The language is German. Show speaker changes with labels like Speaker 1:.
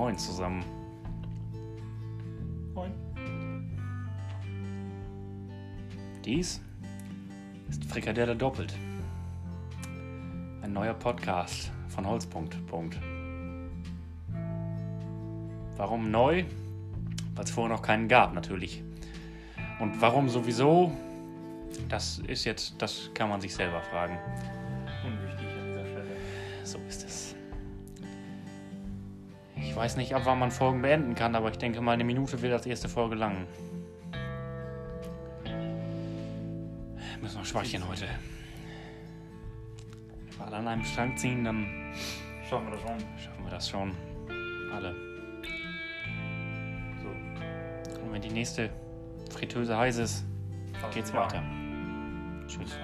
Speaker 1: Moin zusammen.
Speaker 2: Moin.
Speaker 1: Dies ist Frikadelle doppelt. Ein neuer Podcast von Holzpunkt. Punkt. Warum neu? Weil es vorher noch keinen gab, natürlich. Und warum sowieso? Das ist jetzt, das kann man sich selber fragen.
Speaker 2: Unwichtig an dieser Stelle.
Speaker 1: So ist weiß nicht, ab wann man Folgen beenden kann, aber ich denke mal, eine Minute wird als erste Folge lang. Müssen wir Schwachchen heute. Wenn wir alle an einem Strang ziehen, dann
Speaker 2: Schauen wir das schon.
Speaker 1: schaffen wir das schon. Alle.
Speaker 2: So.
Speaker 1: Und wenn die nächste Fritteuse heiß ist, geht's weiter. Tschüss.